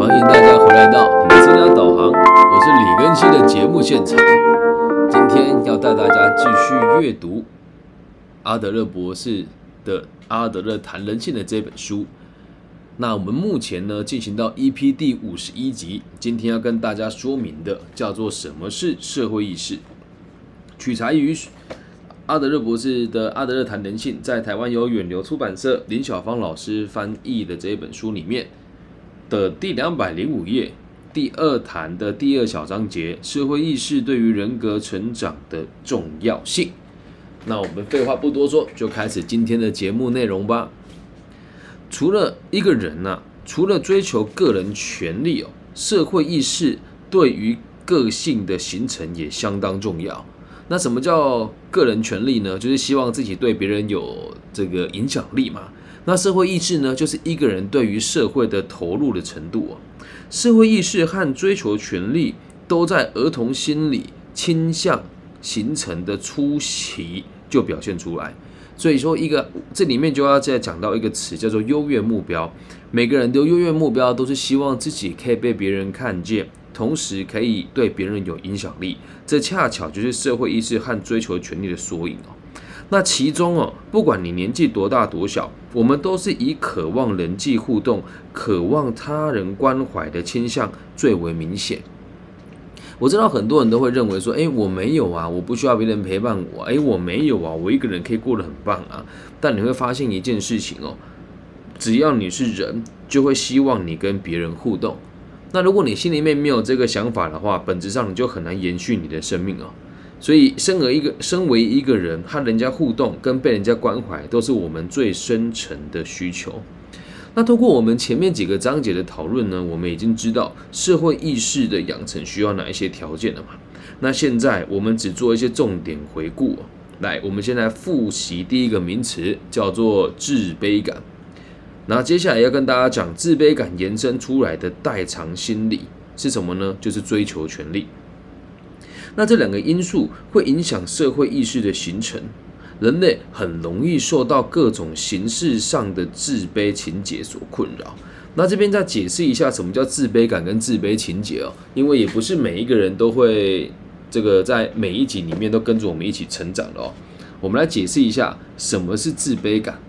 欢迎大家回来到你的生涯导航，我是李根熙的节目现场。今天要带大家继续阅读阿德勒博士的《阿德勒谈人性》的这本书。那我们目前呢进行到 EP 第五十一集，今天要跟大家说明的叫做什么是社会意识，取材于阿德勒博士的《阿德勒谈人性》，在台湾由远流出版社林小芳老师翻译的这一本书里面。的第两百零五页，第二谈的第二小章节，社会意识对于人格成长的重要性。那我们废话不多说，就开始今天的节目内容吧。除了一个人呐，除了追求个人权利哦，社会意识对于个性的形成也相当重要。那什么叫个人权利呢？就是希望自己对别人有这个影响力嘛。那社会意识呢，就是一个人对于社会的投入的程度啊。社会意识和追求权利都在儿童心理倾向形成的初期就表现出来。所以说，一个这里面就要再讲到一个词，叫做优越目标。每个人的优越目标都是希望自己可以被别人看见，同时可以对别人有影响力。这恰巧就是社会意识和追求权利的缩影哦。那其中哦，不管你年纪多大多小，我们都是以渴望人际互动、渴望他人关怀的倾向最为明显。我知道很多人都会认为说，诶，我没有啊，我不需要别人陪伴我，诶，我没有啊，我一个人可以过得很棒啊。但你会发现一件事情哦，只要你是人，就会希望你跟别人互动。那如果你心里面没有这个想法的话，本质上你就很难延续你的生命哦。所以，身为一个身为一个人，和人家互动跟被人家关怀，都是我们最深层的需求。那通过我们前面几个章节的讨论呢，我们已经知道社会意识的养成需要哪一些条件了嘛？那现在我们只做一些重点回顾。来，我们先来复习第一个名词，叫做自卑感。那接下来要跟大家讲，自卑感延伸出来的代偿心理是什么呢？就是追求权利。那这两个因素会影响社会意识的形成，人类很容易受到各种形式上的自卑情节所困扰。那这边再解释一下什么叫自卑感跟自卑情节哦，因为也不是每一个人都会这个在每一集里面都跟着我们一起成长的哦。我们来解释一下什么是自卑感。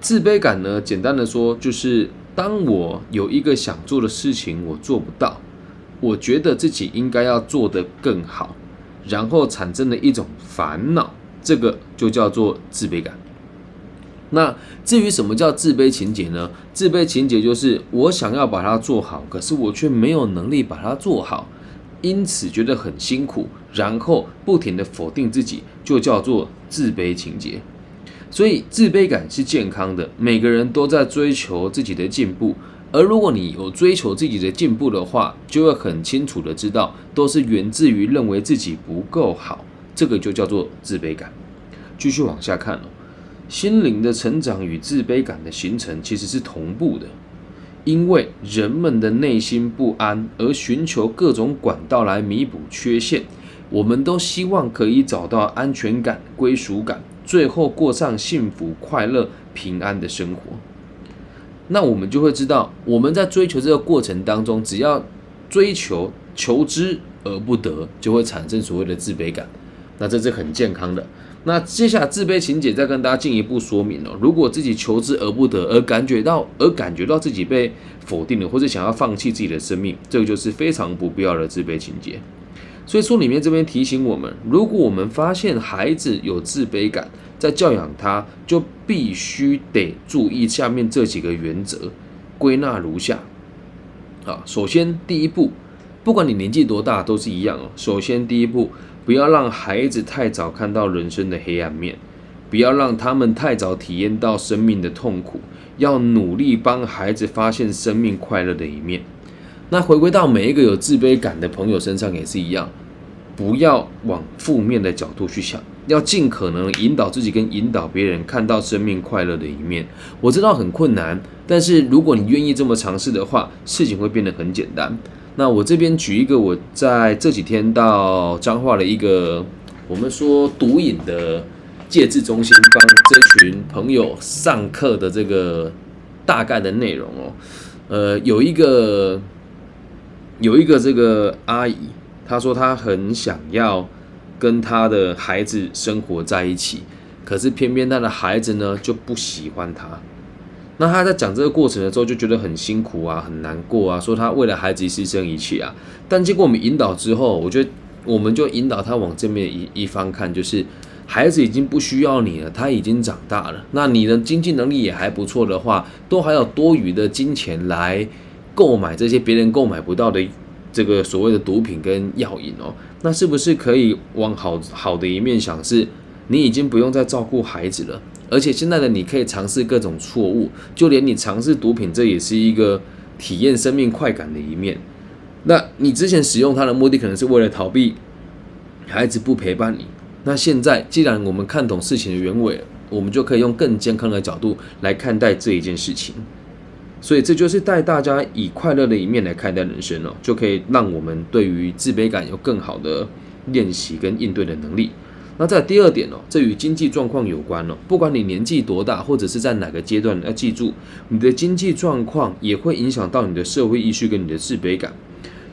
自卑感呢，简单的说就是当我有一个想做的事情，我做不到。我觉得自己应该要做得更好，然后产生了一种烦恼，这个就叫做自卑感。那至于什么叫自卑情节呢？自卑情节就是我想要把它做好，可是我却没有能力把它做好，因此觉得很辛苦，然后不停的否定自己，就叫做自卑情节。所以自卑感是健康的，每个人都在追求自己的进步。而如果你有追求自己的进步的话，就会很清楚的知道，都是源自于认为自己不够好，这个就叫做自卑感。继续往下看哦，心灵的成长与自卑感的形成其实是同步的，因为人们的内心不安而寻求各种管道来弥补缺陷，我们都希望可以找到安全感、归属感，最后过上幸福、快乐、平安的生活。那我们就会知道，我们在追求这个过程当中，只要追求求之而不得，就会产生所谓的自卑感。那这是很健康的。那接下来自卑情节再跟大家进一步说明了，如果自己求之而不得，而感觉到而感觉到自己被否定了，或者想要放弃自己的生命，这个就是非常不必要的自卑情节。所以书里面这边提醒我们，如果我们发现孩子有自卑感，在教养他，就必须得注意下面这几个原则，归纳如下。啊，首先第一步，不管你年纪多大都是一样哦。首先第一步，不要让孩子太早看到人生的黑暗面，不要让他们太早体验到生命的痛苦，要努力帮孩子发现生命快乐的一面。那回归到每一个有自卑感的朋友身上也是一样，不要往负面的角度去想，要尽可能引导自己跟引导别人看到生命快乐的一面。我知道很困难，但是如果你愿意这么尝试的话，事情会变得很简单。那我这边举一个我在这几天到彰化的一个我们说毒瘾的戒治中心，帮这群朋友上课的这个大概的内容哦，呃，有一个。有一个这个阿姨，她说她很想要跟她的孩子生活在一起，可是偏偏她的孩子呢就不喜欢她。那她在讲这个过程的时候就觉得很辛苦啊，很难过啊，说她为了孩子牺牲一切啊。但经过我们引导之后，我觉得我们就引导她往正面一一方看，就是孩子已经不需要你了，他已经长大了。那你的经济能力也还不错的话，都还有多余的金钱来。购买这些别人购买不到的这个所谓的毒品跟药引哦，那是不是可以往好好的一面想？是你已经不用再照顾孩子了，而且现在的你可以尝试各种错误，就连你尝试毒品，这也是一个体验生命快感的一面。那你之前使用它的目的可能是为了逃避孩子不陪伴你，那现在既然我们看懂事情的原委，我们就可以用更健康的角度来看待这一件事情。所以这就是带大家以快乐的一面来看待人生哦，就可以让我们对于自卑感有更好的练习跟应对的能力。那在第二点哦，这与经济状况有关哦。不管你年纪多大，或者是在哪个阶段，要记住，你的经济状况也会影响到你的社会意识跟你的自卑感。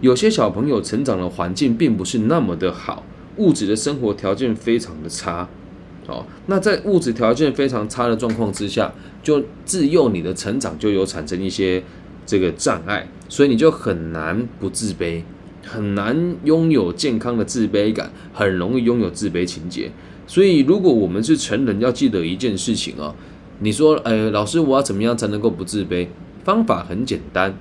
有些小朋友成长的环境并不是那么的好，物质的生活条件非常的差。哦，那在物质条件非常差的状况之下，就自幼你的成长就有产生一些这个障碍，所以你就很难不自卑，很难拥有健康的自卑感，很容易拥有自卑情节。所以，如果我们是成人，要记得一件事情啊，你说，呃，老师，我要怎么样才能够不自卑？方法很简单，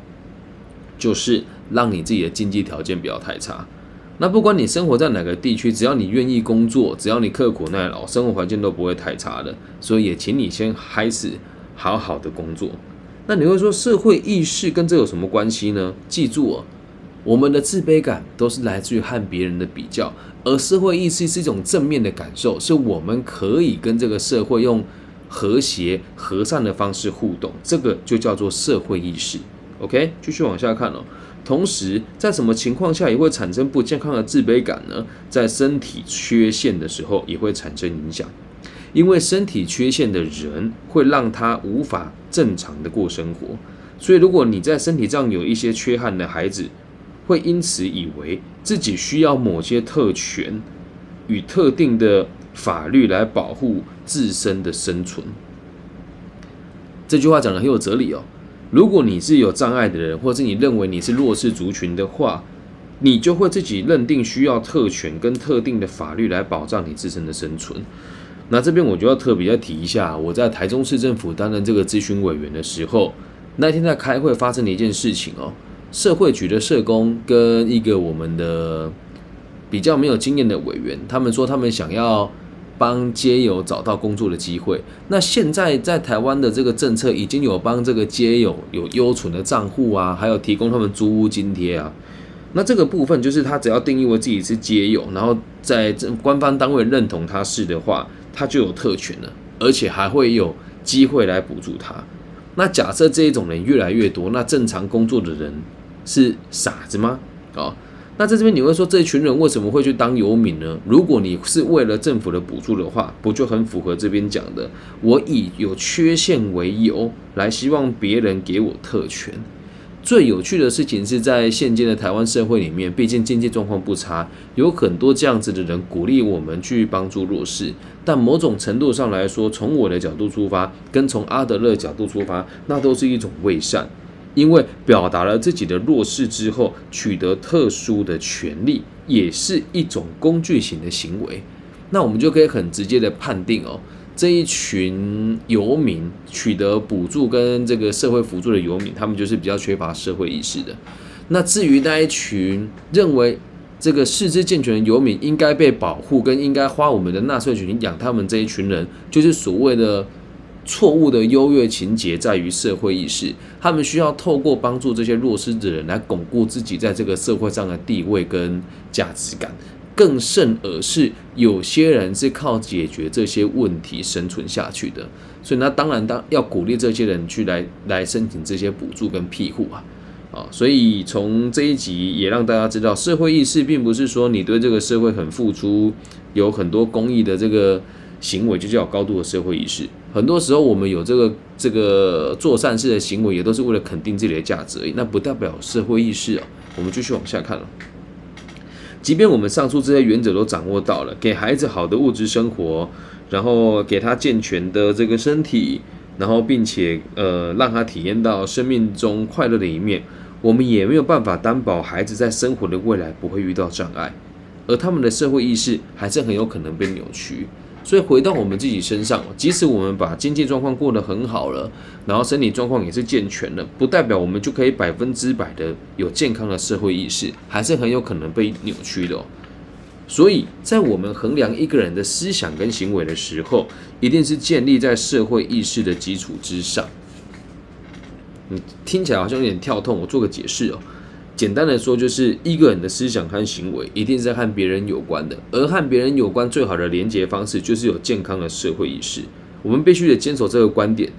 就是让你自己的经济条件不要太差。那不管你生活在哪个地区，只要你愿意工作，只要你刻苦耐劳，生活环境都不会太差的。所以也请你先开始好好的工作。那你会说社会意识跟这有什么关系呢？记住哦，我们的自卑感都是来自于和别人的比较，而社会意识是一种正面的感受，是我们可以跟这个社会用和谐和善的方式互动，这个就叫做社会意识。OK，继续往下看哦。同时，在什么情况下也会产生不健康的自卑感呢？在身体缺陷的时候也会产生影响，因为身体缺陷的人会让他无法正常的过生活。所以，如果你在身体上有一些缺憾的孩子，会因此以为自己需要某些特权与特定的法律来保护自身的生存。这句话讲的很有哲理哦。如果你是有障碍的人，或者你认为你是弱势族群的话，你就会自己认定需要特权跟特定的法律来保障你自身的生存。那这边我就要特别要提一下，我在台中市政府担任这个咨询委员的时候，那天在开会发生了一件事情哦，社会局的社工跟一个我们的比较没有经验的委员，他们说他们想要。帮街友找到工作的机会。那现在在台湾的这个政策已经有帮这个街友有优存的账户啊，还有提供他们租屋津贴啊。那这个部分就是他只要定义为自己是街友，然后在这官方单位认同他是的话，他就有特权了，而且还会有机会来补助他。那假设这一种人越来越多，那正常工作的人是傻子吗？啊？那在这边你会说这一群人为什么会去当游民呢？如果你是为了政府的补助的话，不就很符合这边讲的？我以有缺陷为由来希望别人给我特权。最有趣的事情是在现今的台湾社会里面，毕竟经济状况不差，有很多这样子的人鼓励我们去帮助弱势。但某种程度上来说，从我的角度出发，跟从阿德勒角度出发，那都是一种伪善。因为表达了自己的弱势之后，取得特殊的权利，也是一种工具型的行为。那我们就可以很直接的判定哦，这一群游民取得补助跟这个社会辅助的游民，他们就是比较缺乏社会意识的。那至于那一群认为这个四肢健全的游民应该被保护，跟应该花我们的纳税钱养他们这一群人，就是所谓的。错误的优越情节在于社会意识，他们需要透过帮助这些弱势的人来巩固自己在这个社会上的地位跟价值感。更甚而是，有些人是靠解决这些问题生存下去的。所以，那当然当要鼓励这些人去来来申请这些补助跟庇护啊啊！所以从这一集也让大家知道，社会意识并不是说你对这个社会很付出，有很多公益的这个。行为就叫高度的社会意识。很多时候，我们有这个这个做善事的行为，也都是为了肯定自己的价值而已。那不代表社会意识啊。我们继续往下看了。即便我们上述这些原则都掌握到了，给孩子好的物质生活，然后给他健全的这个身体，然后并且呃让他体验到生命中快乐的一面，我们也没有办法担保孩子在生活的未来不会遇到障碍，而他们的社会意识还是很有可能被扭曲。所以回到我们自己身上，即使我们把经济状况过得很好了，然后身体状况也是健全的，不代表我们就可以百分之百的有健康的社会意识，还是很有可能被扭曲的。哦所以在我们衡量一个人的思想跟行为的时候，一定是建立在社会意识的基础之上。嗯，听起来好像有点跳痛，我做个解释哦。简单的说，就是一个人的思想和行为一定是和别人有关的，而和别人有关最好的连接方式就是有健康的社会意识。我们必须得坚守这个观点，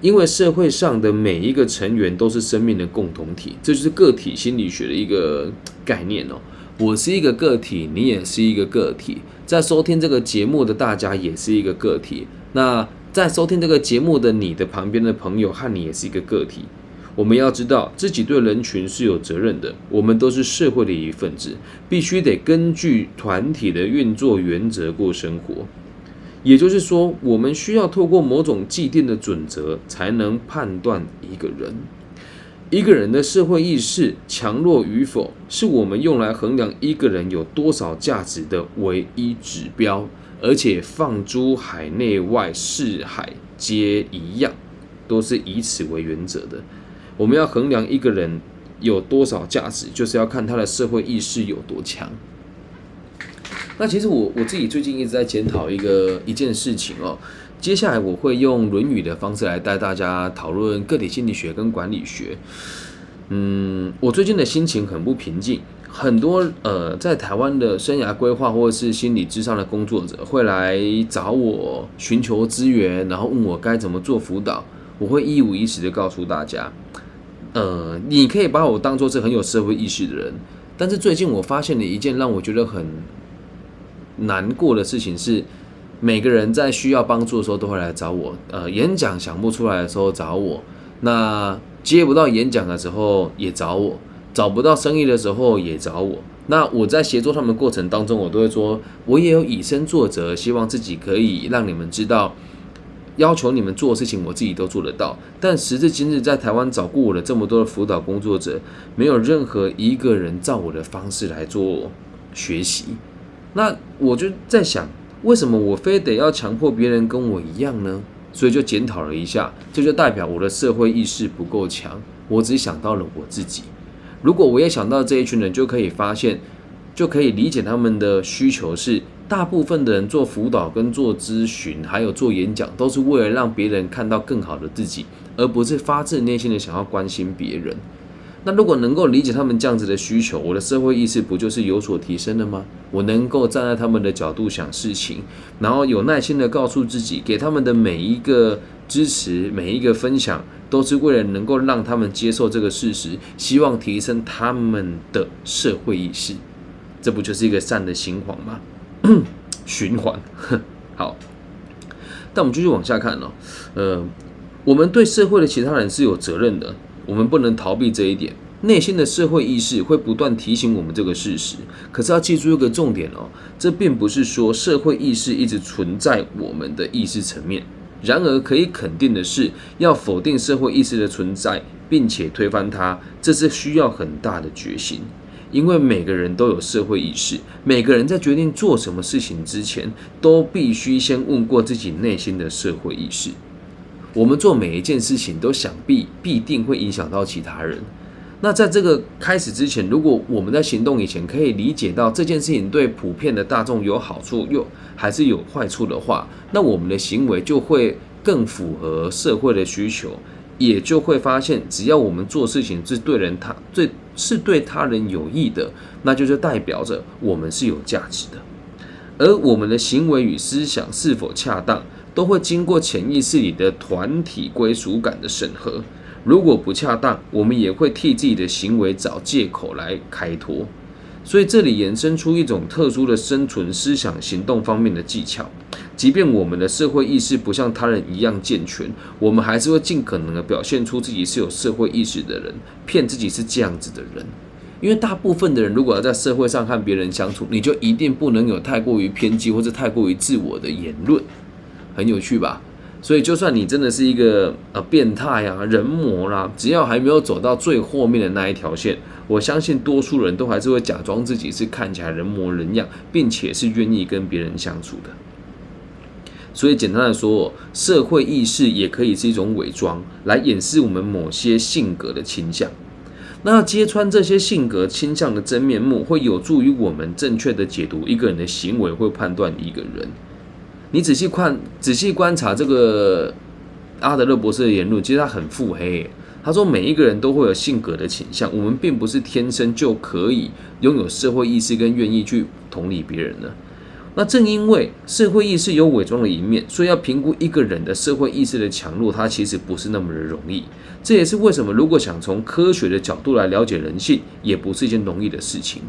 因为社会上的每一个成员都是生命的共同体，这就是个体心理学的一个概念哦。我是一个个体，你也是一个个体，在收听这个节目的大家也是一个个体。那在收听这个节目的你的旁边的朋友和你也是一个个体。我们要知道自己对人群是有责任的，我们都是社会的一份子，必须得根据团体的运作原则过生活。也就是说，我们需要透过某种既定的准则，才能判断一个人、一个人的社会意识强弱与否，是我们用来衡量一个人有多少价值的唯一指标。而且，放诸海内外，四海皆一样，都是以此为原则的。我们要衡量一个人有多少价值，就是要看他的社会意识有多强。那其实我我自己最近一直在检讨一个一件事情哦。接下来我会用《论语》的方式来带大家讨论个体心理学跟管理学。嗯，我最近的心情很不平静，很多呃在台湾的生涯规划或者是心理智商的工作者会来找我寻求资源，然后问我该怎么做辅导。我会一五一十的告诉大家。呃，你可以把我当做是很有社会意识的人，但是最近我发现了一件让我觉得很难过的事情是，每个人在需要帮助的时候都会来找我。呃，演讲想不出来的时候找我，那接不到演讲的时候也找我，找不到生意的时候也找我。那我在协助他们过程当中，我都会说，我也有以身作则，希望自己可以让你们知道。要求你们做的事情，我自己都做得到。但时至今日，在台湾找过我的这么多的辅导工作者，没有任何一个人照我的方式来做学习。那我就在想，为什么我非得要强迫别人跟我一样呢？所以就检讨了一下，这就代表我的社会意识不够强。我只想到了我自己。如果我也想到这一群人，就可以发现，就可以理解他们的需求是。大部分的人做辅导、跟做咨询，还有做演讲，都是为了让别人看到更好的自己，而不是发自内心的想要关心别人。那如果能够理解他们这样子的需求，我的社会意识不就是有所提升了吗？我能够站在他们的角度想事情，然后有耐心的告诉自己，给他们的每一个支持、每一个分享，都是为了能够让他们接受这个事实，希望提升他们的社会意识。这不就是一个善的心环吗？循环，好，但我们继续往下看哦。呃，我们对社会的其他人是有责任的，我们不能逃避这一点。内心的社会意识会不断提醒我们这个事实。可是要记住一个重点哦，这并不是说社会意识一直存在我们的意识层面。然而可以肯定的是，要否定社会意识的存在，并且推翻它，这是需要很大的决心。因为每个人都有社会意识，每个人在决定做什么事情之前，都必须先问过自己内心的社会意识。我们做每一件事情，都想必必定会影响到其他人。那在这个开始之前，如果我们在行动以前可以理解到这件事情对普遍的大众有好处，又还是有坏处的话，那我们的行为就会更符合社会的需求。也就会发现，只要我们做事情是对人他最是对他人有益的，那就是代表着我们是有价值的。而我们的行为与思想是否恰当，都会经过潜意识里的团体归属感的审核。如果不恰当，我们也会替自己的行为找借口来开脱。所以这里衍生出一种特殊的生存、思想、行动方面的技巧。即便我们的社会意识不像他人一样健全，我们还是会尽可能的表现出自己是有社会意识的人，骗自己是这样子的人。因为大部分的人如果要在社会上和别人相处，你就一定不能有太过于偏激或者太过于自我的言论，很有趣吧？所以就算你真的是一个呃变态啊、人魔啦，只要还没有走到最后面的那一条线，我相信多数人都还是会假装自己是看起来人模人样，并且是愿意跟别人相处的。所以简单的说，社会意识也可以是一种伪装，来掩饰我们某些性格的倾向。那揭穿这些性格倾向的真面目，会有助于我们正确的解读一个人的行为，会判断一个人。你仔细看、仔细观察这个阿德勒博士的言论，其实他很腹黑。他说，每一个人都会有性格的倾向，我们并不是天生就可以拥有社会意识跟愿意去同理别人的。那正因为社会意识有伪装的一面，所以要评估一个人的社会意识的强弱，它其实不是那么的容易。这也是为什么，如果想从科学的角度来了解人性，也不是一件容易的事情。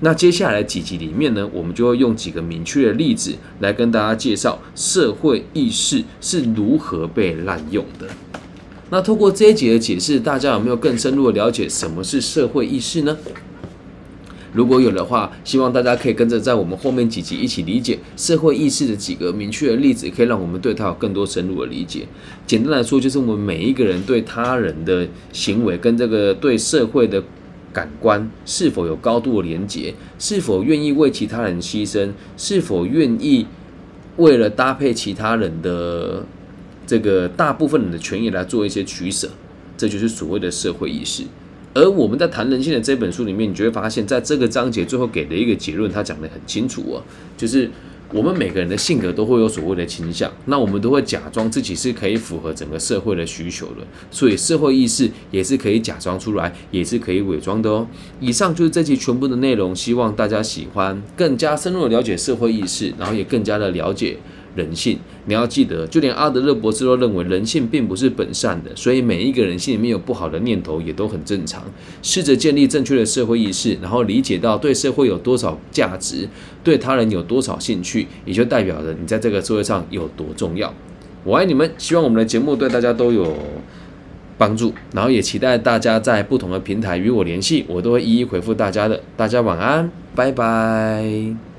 那接下来几集里面呢，我们就会用几个明确的例子来跟大家介绍社会意识是如何被滥用的。那透过这一节的解释，大家有没有更深入的了解什么是社会意识呢？如果有的话，希望大家可以跟着在我们后面几集一起理解社会意识的几个明确的例子，可以让我们对它有更多深入的理解。简单来说，就是我们每一个人对他人的行为跟这个对社会的感官是否有高度的连结，是否愿意为其他人牺牲，是否愿意为了搭配其他人的这个大部分人的权益来做一些取舍，这就是所谓的社会意识。而我们在谈人性的这本书里面，你就会发现，在这个章节最后给的一个结论，他讲的很清楚哦，就是我们每个人的性格都会有所谓的倾向，那我们都会假装自己是可以符合整个社会的需求的，所以社会意识也是可以假装出来，也是可以伪装的哦。以上就是这期全部的内容，希望大家喜欢，更加深入的了解社会意识，然后也更加的了解。人性，你要记得，就连阿德勒博士都认为人性并不是本善的，所以每一个人心里面有不好的念头也都很正常。试着建立正确的社会意识，然后理解到对社会有多少价值，对他人有多少兴趣，也就代表着你在这个社会上有多重要。我爱你们，希望我们的节目对大家都有帮助，然后也期待大家在不同的平台与我联系，我都会一一回复大家的。大家晚安，拜拜。